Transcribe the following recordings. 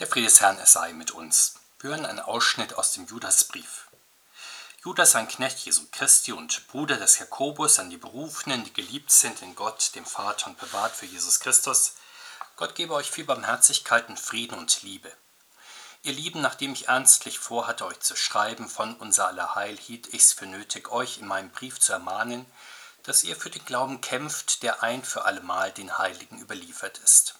Der Friede des Herrn, er sei mit uns. Wir hören einen Ausschnitt aus dem Judasbrief. Judas, ein Knecht Jesu Christi und Bruder des Jakobus, an die Berufenen, die geliebt sind in Gott, dem Vater und bewahrt für Jesus Christus. Gott gebe euch viel Barmherzigkeit und Frieden und Liebe. Ihr Lieben, nachdem ich ernstlich vorhatte, euch zu schreiben von unser aller Heil, hielt ich's für nötig, euch in meinem Brief zu ermahnen, dass ihr für den Glauben kämpft, der ein für allemal den Heiligen überliefert ist.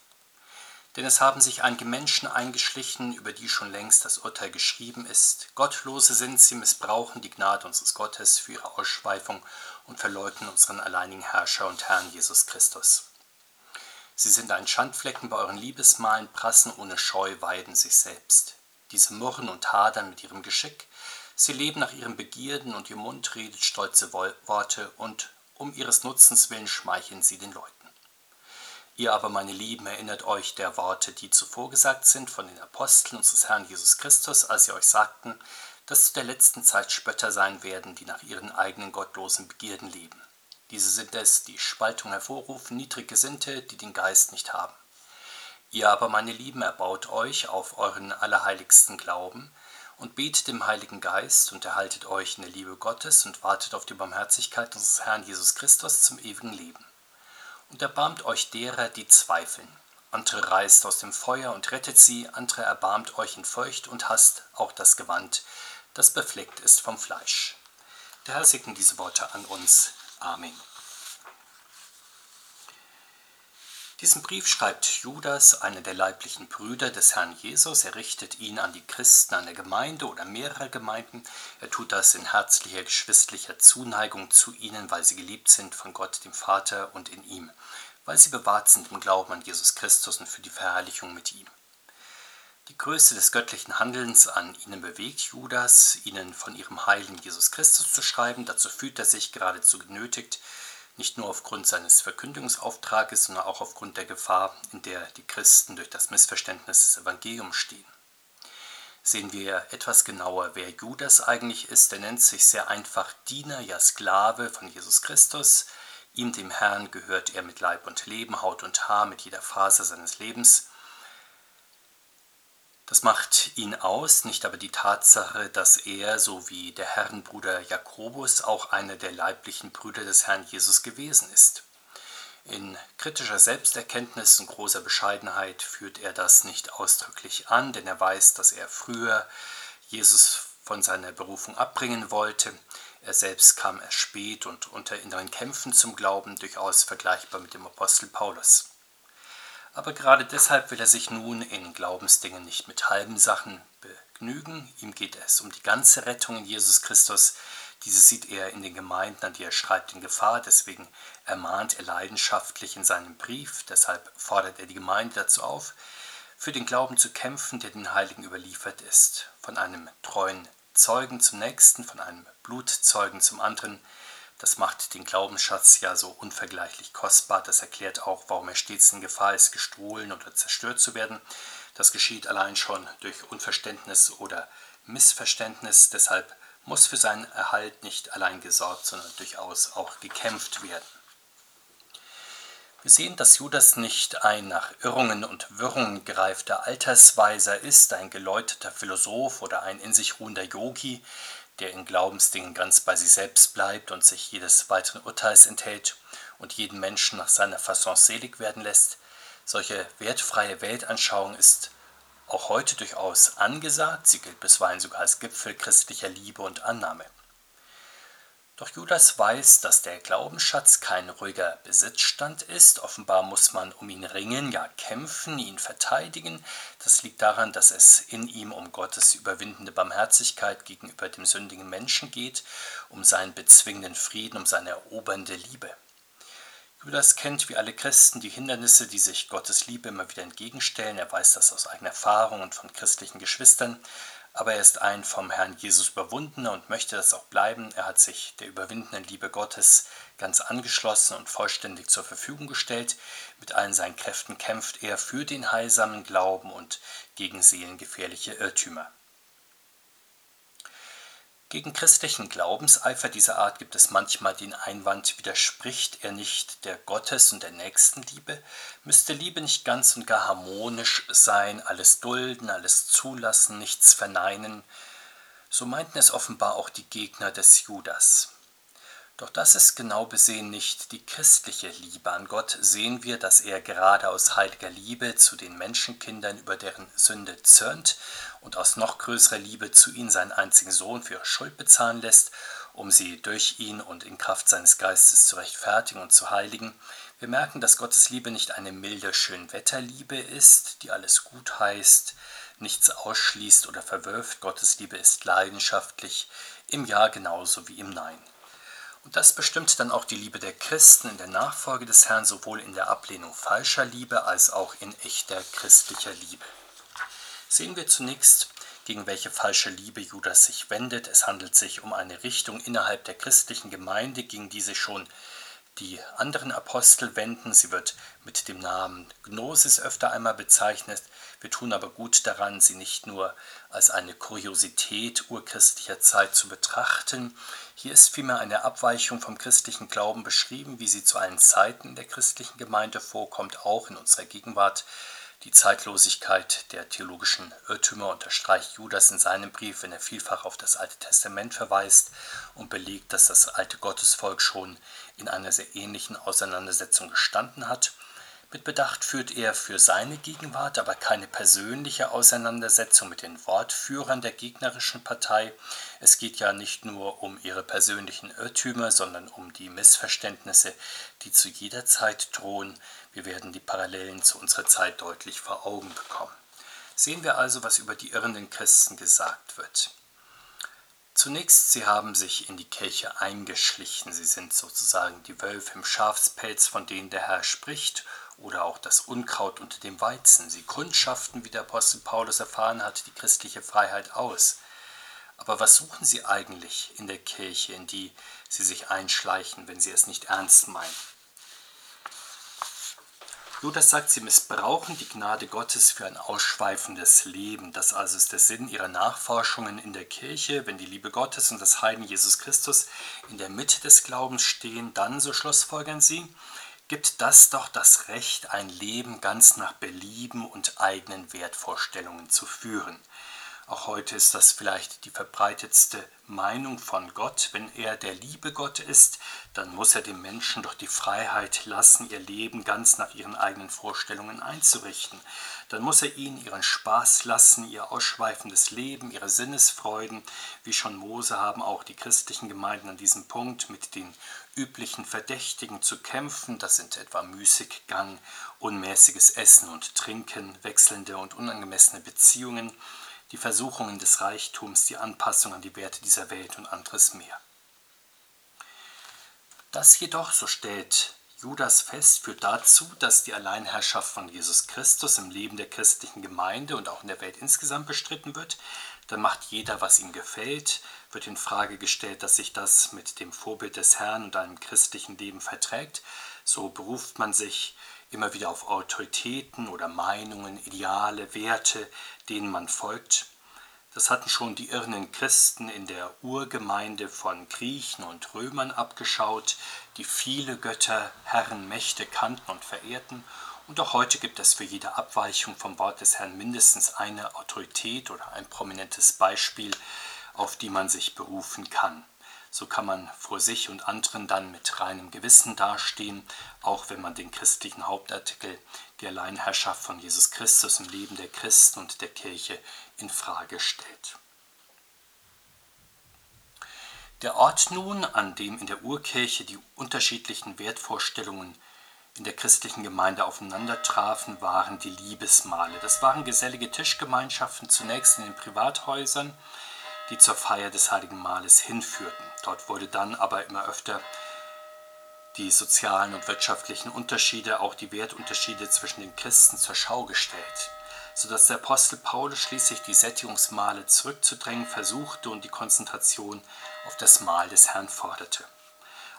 Denn es haben sich einige Menschen eingeschlichen, über die schon längst das Urteil geschrieben ist. Gottlose sind sie, missbrauchen die Gnade unseres Gottes für ihre Ausschweifung und verleugnen unseren alleinigen Herrscher und Herrn Jesus Christus. Sie sind ein Schandflecken bei euren Liebesmalen, prassen ohne Scheu, weiden sich selbst. Diese murren und hadern mit ihrem Geschick. Sie leben nach ihren Begierden und ihr Mund redet stolze Worte und um ihres Nutzens willen schmeicheln sie den Leuten. Ihr aber, meine Lieben, erinnert euch der Worte, die zuvor gesagt sind von den Aposteln unseres Herrn Jesus Christus, als sie euch sagten, dass zu der letzten Zeit Spötter sein werden, die nach ihren eigenen gottlosen Begierden leben. Diese sind es, die Spaltung hervorrufen, niedrig Gesinnte, die den Geist nicht haben. Ihr aber, meine Lieben, erbaut euch auf euren allerheiligsten Glauben und betet dem Heiligen Geist und erhaltet euch in der Liebe Gottes und wartet auf die Barmherzigkeit unseres Herrn Jesus Christus zum ewigen Leben und erbarmt euch derer, die zweifeln. Andere reißt aus dem Feuer und rettet sie, andere erbarmt euch in Feucht und hasst auch das Gewand, das befleckt ist vom Fleisch. Der Herr segne diese Worte an uns. Amen. Diesen Brief schreibt Judas, einer der leiblichen Brüder des Herrn Jesus. Er richtet ihn an die Christen der Gemeinde oder mehrerer Gemeinden. Er tut das in herzlicher, geschwisterlicher Zuneigung zu ihnen, weil sie geliebt sind von Gott, dem Vater und in ihm, weil sie bewahrt sind im Glauben an Jesus Christus und für die Verherrlichung mit ihm. Die Größe des göttlichen Handelns an ihnen bewegt Judas, ihnen von ihrem Heiligen Jesus Christus zu schreiben. Dazu fühlt er sich geradezu genötigt, nicht nur aufgrund seines Verkündigungsauftrages, sondern auch aufgrund der Gefahr, in der die Christen durch das Missverständnis des Evangeliums stehen. Sehen wir etwas genauer, wer Judas eigentlich ist. Er nennt sich sehr einfach Diener, ja Sklave von Jesus Christus. Ihm, dem Herrn, gehört er mit Leib und Leben, Haut und Haar, mit jeder Phase seines Lebens. Das macht ihn aus, nicht aber die Tatsache, dass er, so wie der Herrenbruder Jakobus, auch einer der leiblichen Brüder des Herrn Jesus gewesen ist. In kritischer Selbsterkenntnis und großer Bescheidenheit führt er das nicht ausdrücklich an, denn er weiß, dass er früher Jesus von seiner Berufung abbringen wollte. Er selbst kam erst spät und unter inneren Kämpfen zum Glauben, durchaus vergleichbar mit dem Apostel Paulus. Aber gerade deshalb will er sich nun in Glaubensdingen nicht mit halben Sachen begnügen. Ihm geht es um die ganze Rettung in Jesus Christus. Diese sieht er in den Gemeinden, an die er schreibt, in Gefahr. Deswegen ermahnt er leidenschaftlich in seinem Brief. Deshalb fordert er die Gemeinde dazu auf, für den Glauben zu kämpfen, der den Heiligen überliefert ist. Von einem treuen Zeugen zum nächsten, von einem Blutzeugen zum anderen, das macht den Glaubensschatz ja so unvergleichlich kostbar. Das erklärt auch, warum er stets in Gefahr ist, gestohlen oder zerstört zu werden. Das geschieht allein schon durch Unverständnis oder Missverständnis. Deshalb muss für seinen Erhalt nicht allein gesorgt, sondern durchaus auch gekämpft werden. Wir sehen, dass Judas nicht ein nach Irrungen und Wirrungen gereifter Altersweiser ist, ein geläuteter Philosoph oder ein in sich ruhender Yogi, der in Glaubensdingen ganz bei sich selbst bleibt und sich jedes weiteren Urteils enthält und jeden Menschen nach seiner Fasson selig werden lässt, solche wertfreie Weltanschauung ist auch heute durchaus angesagt, sie gilt bisweilen sogar als Gipfel christlicher Liebe und Annahme. Doch Judas weiß, dass der Glaubensschatz kein ruhiger Besitzstand ist. Offenbar muss man um ihn ringen, ja kämpfen, ihn verteidigen. Das liegt daran, dass es in ihm um Gottes überwindende Barmherzigkeit gegenüber dem sündigen Menschen geht, um seinen bezwingenden Frieden, um seine erobernde Liebe. Judas kennt wie alle Christen die Hindernisse, die sich Gottes Liebe immer wieder entgegenstellen. Er weiß das aus eigener Erfahrung und von christlichen Geschwistern aber er ist ein vom Herrn Jesus überwundener und möchte das auch bleiben. Er hat sich der überwindenden Liebe Gottes ganz angeschlossen und vollständig zur Verfügung gestellt. Mit allen seinen Kräften kämpft er für den heilsamen Glauben und gegen seelengefährliche Irrtümer. Gegen christlichen Glaubenseifer dieser Art gibt es manchmal den Einwand, widerspricht er nicht der Gottes- und der Nächstenliebe? Müsste Liebe nicht ganz und gar harmonisch sein, alles dulden, alles zulassen, nichts verneinen? So meinten es offenbar auch die Gegner des Judas. Doch das ist genau besehen nicht die christliche Liebe an Gott, sehen wir, dass er gerade aus heiliger Liebe zu den Menschenkindern über deren Sünde zürnt und aus noch größerer Liebe zu ihnen seinen einzigen Sohn für ihre Schuld bezahlen lässt, um sie durch ihn und in Kraft seines Geistes zu rechtfertigen und zu heiligen. Wir merken, dass Gottes Liebe nicht eine milde Schönwetterliebe ist, die alles gut heißt, nichts ausschließt oder verwirft. Gottes Liebe ist leidenschaftlich, im Ja genauso wie im Nein. Und das bestimmt dann auch die Liebe der Christen in der Nachfolge des Herrn, sowohl in der Ablehnung falscher Liebe als auch in echter christlicher Liebe. Sehen wir zunächst, gegen welche falsche Liebe Judas sich wendet. Es handelt sich um eine Richtung innerhalb der christlichen Gemeinde, gegen die sich schon die anderen Apostel wenden. Sie wird mit dem Namen Gnosis öfter einmal bezeichnet. Wir tun aber gut daran, sie nicht nur als eine Kuriosität urchristlicher Zeit zu betrachten. Hier ist vielmehr eine Abweichung vom christlichen Glauben beschrieben, wie sie zu allen Zeiten der christlichen Gemeinde vorkommt, auch in unserer Gegenwart. Die Zeitlosigkeit der theologischen Irrtümer unterstreicht Judas in seinem Brief, wenn er vielfach auf das Alte Testament verweist und belegt, dass das alte Gottesvolk schon in einer sehr ähnlichen Auseinandersetzung gestanden hat. Mit Bedacht führt er für seine Gegenwart aber keine persönliche Auseinandersetzung mit den Wortführern der gegnerischen Partei. Es geht ja nicht nur um ihre persönlichen Irrtümer, sondern um die Missverständnisse, die zu jeder Zeit drohen. Wir werden die Parallelen zu unserer Zeit deutlich vor Augen bekommen. Sehen wir also, was über die irrenden Christen gesagt wird. Zunächst, sie haben sich in die Kirche eingeschlichen, sie sind sozusagen die Wölfe im Schafspelz, von denen der Herr spricht, oder auch das Unkraut unter dem Weizen. Sie kundschaften, wie der Apostel Paulus erfahren hat, die christliche Freiheit aus. Aber was suchen sie eigentlich in der Kirche, in die sie sich einschleichen, wenn sie es nicht ernst meinen? Judas sagt, sie missbrauchen die Gnade Gottes für ein ausschweifendes Leben. Das also ist der Sinn ihrer Nachforschungen in der Kirche. Wenn die Liebe Gottes und das Heiden Jesus Christus in der Mitte des Glaubens stehen, dann, so schlussfolgern sie, gibt das doch das Recht, ein Leben ganz nach Belieben und eigenen Wertvorstellungen zu führen. Auch heute ist das vielleicht die verbreitetste Meinung von Gott. Wenn er der liebe Gott ist, dann muss er den Menschen doch die Freiheit lassen, ihr Leben ganz nach ihren eigenen Vorstellungen einzurichten. Dann muss er ihnen ihren Spaß lassen, ihr ausschweifendes Leben, ihre Sinnesfreuden. Wie schon Mose haben auch die christlichen Gemeinden an diesem Punkt mit den üblichen Verdächtigen zu kämpfen. Das sind etwa Müßiggang, unmäßiges Essen und Trinken, wechselnde und unangemessene Beziehungen die Versuchungen des Reichtums, die Anpassung an die Werte dieser Welt und anderes mehr. Das jedoch, so stellt Judas fest, führt dazu, dass die Alleinherrschaft von Jesus Christus im Leben der christlichen Gemeinde und auch in der Welt insgesamt bestritten wird. Dann macht jeder, was ihm gefällt, wird in Frage gestellt, dass sich das mit dem Vorbild des Herrn und einem christlichen Leben verträgt. So beruft man sich immer wieder auf Autoritäten oder Meinungen, Ideale, Werte, denen man folgt. Das hatten schon die irrenden Christen in der Urgemeinde von Griechen und Römern abgeschaut, die viele Götter, Herren, Mächte kannten und verehrten. Und auch heute gibt es für jede Abweichung vom Wort des Herrn mindestens eine Autorität oder ein prominentes Beispiel, auf die man sich berufen kann. So kann man vor sich und anderen dann mit reinem Gewissen dastehen, auch wenn man den christlichen Hauptartikel die Alleinherrschaft von Jesus Christus im Leben der Christen und der Kirche in Frage stellt. Der Ort nun, an dem in der Urkirche die unterschiedlichen Wertvorstellungen in der christlichen Gemeinde aufeinandertrafen, waren die Liebesmale. Das waren gesellige Tischgemeinschaften zunächst in den Privathäusern, die zur Feier des heiligen Mahles hinführten. Dort wurde dann aber immer öfter die sozialen und wirtschaftlichen Unterschiede, auch die Wertunterschiede zwischen den Christen zur Schau gestellt, sodass der Apostel Paulus schließlich die Sättigungsmale zurückzudrängen versuchte und die Konzentration auf das Mahl des Herrn forderte.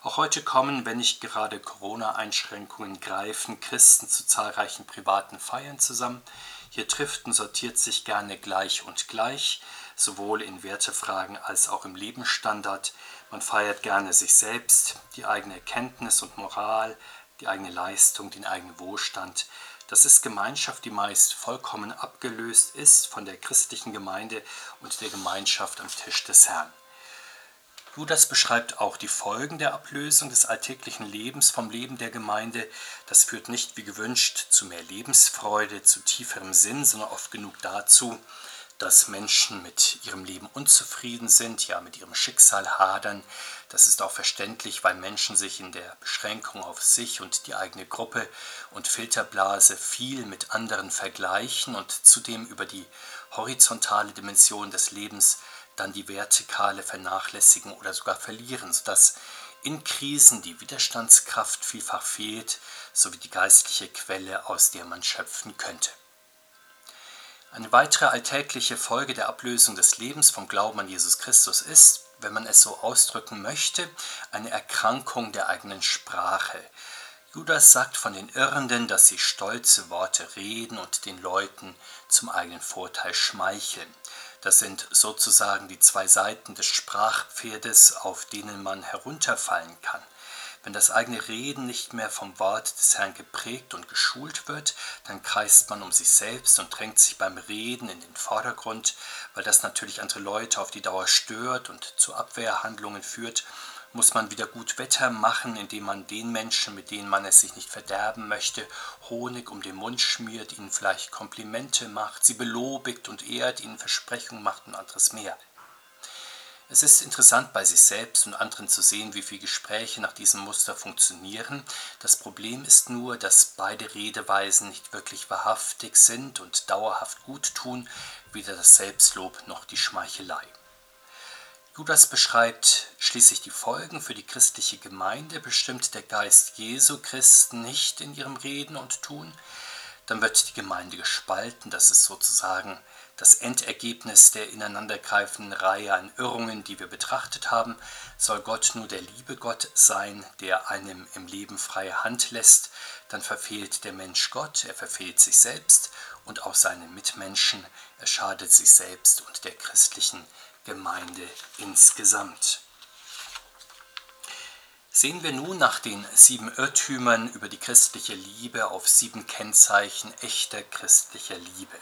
Auch heute kommen, wenn nicht gerade Corona-Einschränkungen greifen, Christen zu zahlreichen privaten Feiern zusammen. Hier trifft und sortiert sich gerne gleich und gleich, sowohl in Wertefragen als auch im Lebensstandard. Man feiert gerne sich selbst, die eigene Erkenntnis und Moral, die eigene Leistung, den eigenen Wohlstand. Das ist Gemeinschaft, die meist vollkommen abgelöst ist von der christlichen Gemeinde und der Gemeinschaft am Tisch des Herrn. Judas beschreibt auch die Folgen der Ablösung des alltäglichen Lebens vom Leben der Gemeinde. Das führt nicht wie gewünscht zu mehr Lebensfreude, zu tieferem Sinn, sondern oft genug dazu, dass Menschen mit ihrem Leben unzufrieden sind, ja mit ihrem Schicksal hadern. Das ist auch verständlich, weil Menschen sich in der Beschränkung auf sich und die eigene Gruppe und Filterblase viel mit anderen vergleichen und zudem über die horizontale Dimension des Lebens dann die vertikale vernachlässigen oder sogar verlieren, sodass in Krisen die Widerstandskraft vielfach fehlt, sowie die geistliche Quelle, aus der man schöpfen könnte. Eine weitere alltägliche Folge der Ablösung des Lebens vom Glauben an Jesus Christus ist, wenn man es so ausdrücken möchte, eine Erkrankung der eigenen Sprache. Judas sagt von den Irrenden, dass sie stolze Worte reden und den Leuten zum eigenen Vorteil schmeicheln. Das sind sozusagen die zwei Seiten des Sprachpferdes, auf denen man herunterfallen kann. Wenn das eigene Reden nicht mehr vom Wort des Herrn geprägt und geschult wird, dann kreist man um sich selbst und drängt sich beim Reden in den Vordergrund, weil das natürlich andere Leute auf die Dauer stört und zu Abwehrhandlungen führt muss man wieder gut Wetter machen, indem man den Menschen, mit denen man es sich nicht verderben möchte, Honig um den Mund schmiert, ihnen vielleicht Komplimente macht, sie belobigt und ehrt, ihnen Versprechungen macht und anderes mehr. Es ist interessant bei sich selbst und anderen zu sehen, wie viele Gespräche nach diesem Muster funktionieren. Das Problem ist nur, dass beide Redeweisen nicht wirklich wahrhaftig sind und dauerhaft gut tun, weder das Selbstlob noch die Schmeichelei. Judas beschreibt schließlich die Folgen für die christliche Gemeinde, bestimmt der Geist Jesu Christen nicht in ihrem Reden und Tun. Dann wird die Gemeinde gespalten, das ist sozusagen das Endergebnis der ineinandergreifenden Reihe an Irrungen, die wir betrachtet haben. Soll Gott nur der liebe Gott sein, der einem im Leben freie Hand lässt, dann verfehlt der Mensch Gott, er verfehlt sich selbst und auch seine Mitmenschen, er schadet sich selbst und der christlichen Gemeinde. Gemeinde insgesamt. Sehen wir nun nach den sieben Irrtümern über die christliche Liebe auf sieben Kennzeichen echter christlicher Liebe.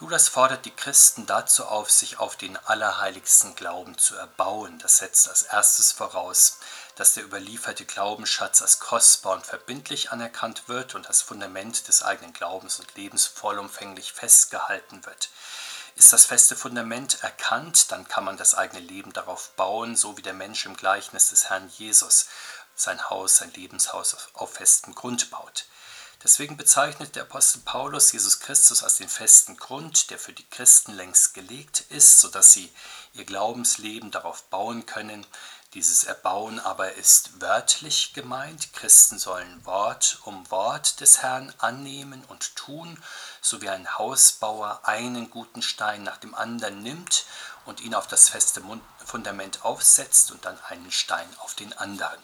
Judas fordert die Christen dazu auf, sich auf den allerheiligsten Glauben zu erbauen. Das setzt als erstes voraus, dass der überlieferte Glaubensschatz als kostbar und verbindlich anerkannt wird und das Fundament des eigenen Glaubens und Lebens vollumfänglich festgehalten wird. Ist das feste Fundament erkannt, dann kann man das eigene Leben darauf bauen, so wie der Mensch im Gleichnis des Herrn Jesus sein Haus, sein Lebenshaus auf festem Grund baut. Deswegen bezeichnet der Apostel Paulus Jesus Christus als den festen Grund, der für die Christen längst gelegt ist, sodass sie ihr Glaubensleben darauf bauen können, dieses Erbauen aber ist wörtlich gemeint. Christen sollen Wort um Wort des Herrn annehmen und tun, so wie ein Hausbauer einen guten Stein nach dem anderen nimmt und ihn auf das feste Fundament aufsetzt und dann einen Stein auf den anderen.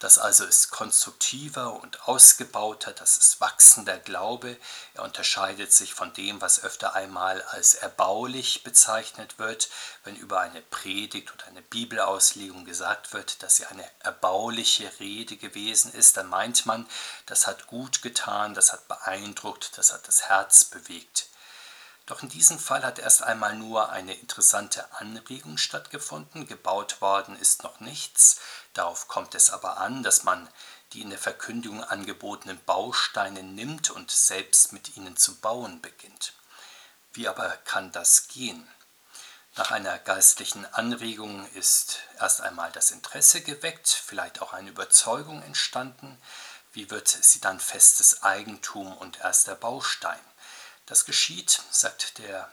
Das also ist konstruktiver und ausgebauter, das ist wachsender Glaube. Er unterscheidet sich von dem, was öfter einmal als erbaulich bezeichnet wird, wenn über eine Predigt oder eine Bibelauslegung gesagt wird, dass sie eine erbauliche Rede gewesen ist, dann meint man, das hat gut getan, das hat beeindruckt, das hat das Herz bewegt. Doch in diesem Fall hat erst einmal nur eine interessante Anregung stattgefunden, gebaut worden ist noch nichts, darauf kommt es aber an, dass man die in der Verkündigung angebotenen Bausteine nimmt und selbst mit ihnen zu bauen beginnt. Wie aber kann das gehen? Nach einer geistlichen Anregung ist erst einmal das Interesse geweckt, vielleicht auch eine Überzeugung entstanden. Wie wird sie dann festes Eigentum und erster Baustein? Das geschieht, sagt, der,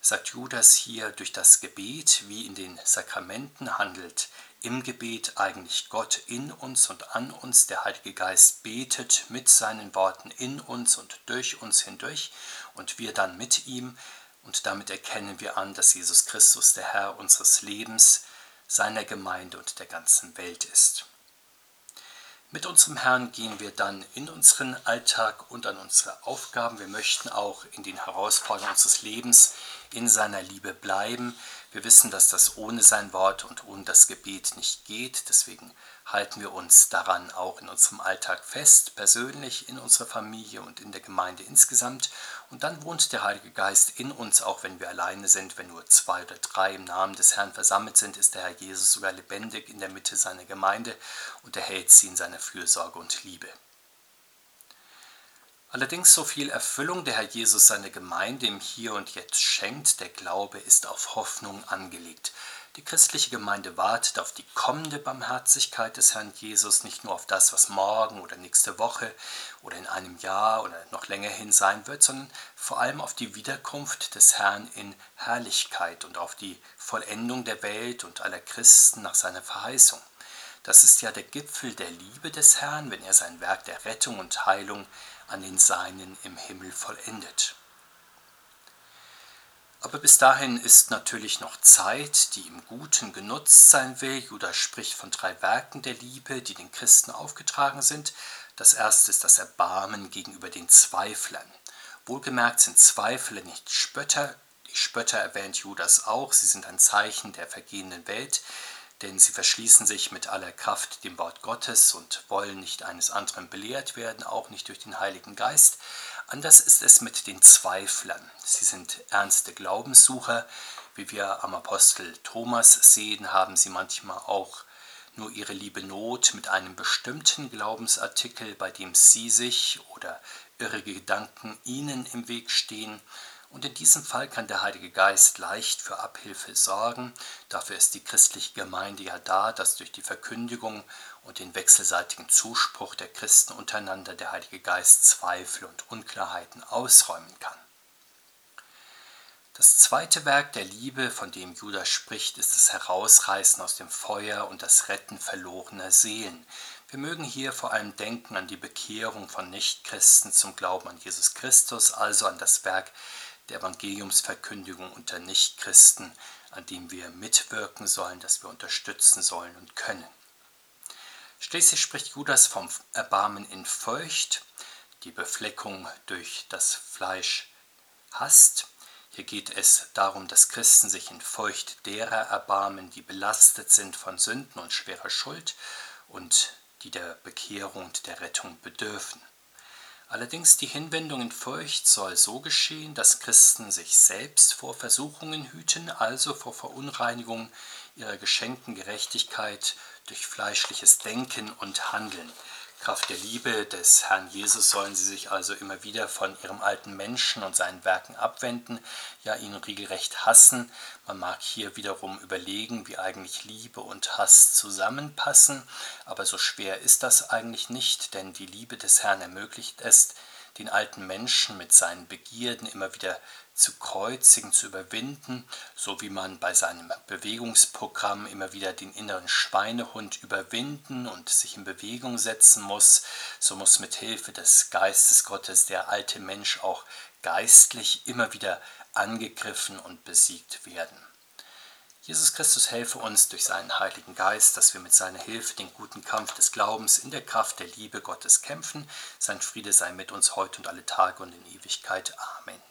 sagt Judas hier, durch das Gebet, wie in den Sakramenten handelt. Im Gebet eigentlich Gott in uns und an uns. Der Heilige Geist betet mit seinen Worten in uns und durch uns hindurch und wir dann mit ihm. Und damit erkennen wir an, dass Jesus Christus der Herr unseres Lebens, seiner Gemeinde und der ganzen Welt ist. Mit unserem Herrn gehen wir dann in unseren Alltag und an unsere Aufgaben. Wir möchten auch in den Herausforderungen unseres Lebens in seiner Liebe bleiben. Wir wissen, dass das ohne sein Wort und ohne das Gebet nicht geht. Deswegen halten wir uns daran auch in unserem Alltag fest, persönlich, in unserer Familie und in der Gemeinde insgesamt. Und dann wohnt der Heilige Geist in uns, auch wenn wir alleine sind. Wenn nur zwei oder drei im Namen des Herrn versammelt sind, ist der Herr Jesus sogar lebendig in der Mitte seiner Gemeinde und erhält sie in seiner Fürsorge und Liebe. Allerdings so viel Erfüllung der Herr Jesus seiner Gemeinde im Hier und Jetzt schenkt, der Glaube ist auf Hoffnung angelegt. Die christliche Gemeinde wartet auf die kommende Barmherzigkeit des Herrn Jesus, nicht nur auf das, was morgen oder nächste Woche oder in einem Jahr oder noch länger hin sein wird, sondern vor allem auf die Wiederkunft des Herrn in Herrlichkeit und auf die Vollendung der Welt und aller Christen nach seiner Verheißung. Das ist ja der Gipfel der Liebe des Herrn, wenn er sein Werk der Rettung und Heilung an den Seinen im Himmel vollendet. Aber bis dahin ist natürlich noch Zeit, die im Guten genutzt sein will. Judas spricht von drei Werken der Liebe, die den Christen aufgetragen sind. Das erste ist das Erbarmen gegenüber den Zweiflern. Wohlgemerkt sind Zweifler nicht Spötter. Die Spötter erwähnt Judas auch. Sie sind ein Zeichen der vergehenden Welt, denn sie verschließen sich mit aller Kraft dem Wort Gottes und wollen nicht eines anderen belehrt werden, auch nicht durch den Heiligen Geist. Anders ist es mit den Zweiflern. Sie sind ernste Glaubenssucher. Wie wir am Apostel Thomas sehen, haben sie manchmal auch nur ihre liebe Not mit einem bestimmten Glaubensartikel, bei dem sie sich oder irre Gedanken ihnen im Weg stehen. Und in diesem Fall kann der Heilige Geist leicht für Abhilfe sorgen. Dafür ist die christliche Gemeinde ja da, dass durch die Verkündigung und den wechselseitigen Zuspruch der Christen untereinander der Heilige Geist Zweifel und Unklarheiten ausräumen kann. Das zweite Werk der Liebe, von dem Judas spricht, ist das Herausreißen aus dem Feuer und das Retten verlorener Seelen. Wir mögen hier vor allem denken an die Bekehrung von Nichtchristen zum Glauben an Jesus Christus, also an das Werk der Evangeliumsverkündigung unter Nichtchristen, an dem wir mitwirken sollen, das wir unterstützen sollen und können. Schließlich spricht Judas vom Erbarmen in Feucht, die Befleckung durch das Fleisch hasst. Hier geht es darum, dass Christen sich in Feucht derer erbarmen, die belastet sind von Sünden und schwerer Schuld und die der Bekehrung und der Rettung bedürfen. Allerdings die Hinwendung in Furcht soll so geschehen, dass Christen sich selbst vor Versuchungen hüten, also vor Verunreinigung ihrer geschenkten Gerechtigkeit durch fleischliches Denken und Handeln. Kraft der Liebe des Herrn Jesus sollen sie sich also immer wieder von ihrem alten Menschen und seinen Werken abwenden, ja ihn regelrecht hassen. Man mag hier wiederum überlegen, wie eigentlich Liebe und Hass zusammenpassen, aber so schwer ist das eigentlich nicht, denn die Liebe des Herrn ermöglicht es, den alten Menschen mit seinen Begierden immer wieder zu kreuzigen, zu überwinden, so wie man bei seinem Bewegungsprogramm immer wieder den inneren Schweinehund überwinden und sich in Bewegung setzen muss, so muss mit Hilfe des Geistes Gottes der alte Mensch auch geistlich immer wieder angegriffen und besiegt werden. Jesus Christus helfe uns durch seinen Heiligen Geist, dass wir mit seiner Hilfe den guten Kampf des Glaubens in der Kraft der Liebe Gottes kämpfen. Sein Friede sei mit uns heute und alle Tage und in Ewigkeit. Amen.